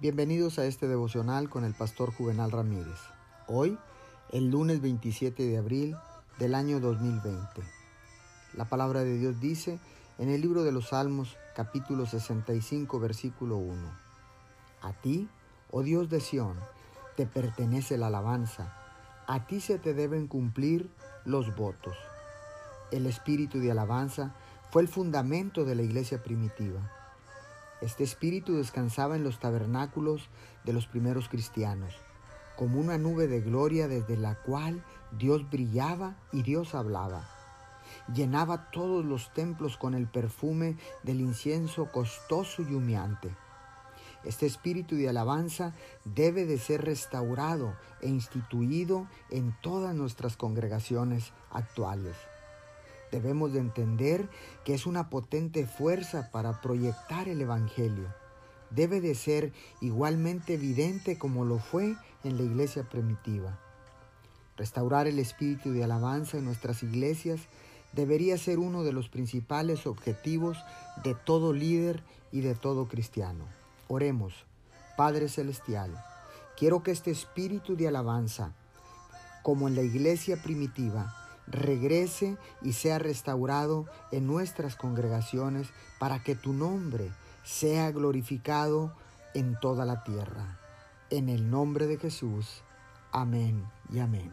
Bienvenidos a este devocional con el pastor Juvenal Ramírez. Hoy, el lunes 27 de abril del año 2020. La palabra de Dios dice en el libro de los Salmos capítulo 65 versículo 1. A ti, oh Dios de Sión, te pertenece la alabanza, a ti se te deben cumplir los votos. El espíritu de alabanza fue el fundamento de la iglesia primitiva este espíritu descansaba en los tabernáculos de los primeros cristianos, como una nube de gloria desde la cual Dios brillaba y Dios hablaba. Llenaba todos los templos con el perfume del incienso costoso y humeante. Este espíritu de alabanza debe de ser restaurado e instituido en todas nuestras congregaciones actuales. Debemos de entender que es una potente fuerza para proyectar el Evangelio. Debe de ser igualmente evidente como lo fue en la iglesia primitiva. Restaurar el espíritu de alabanza en nuestras iglesias debería ser uno de los principales objetivos de todo líder y de todo cristiano. Oremos, Padre Celestial, quiero que este espíritu de alabanza, como en la iglesia primitiva, regrese y sea restaurado en nuestras congregaciones para que tu nombre sea glorificado en toda la tierra. En el nombre de Jesús. Amén y amén.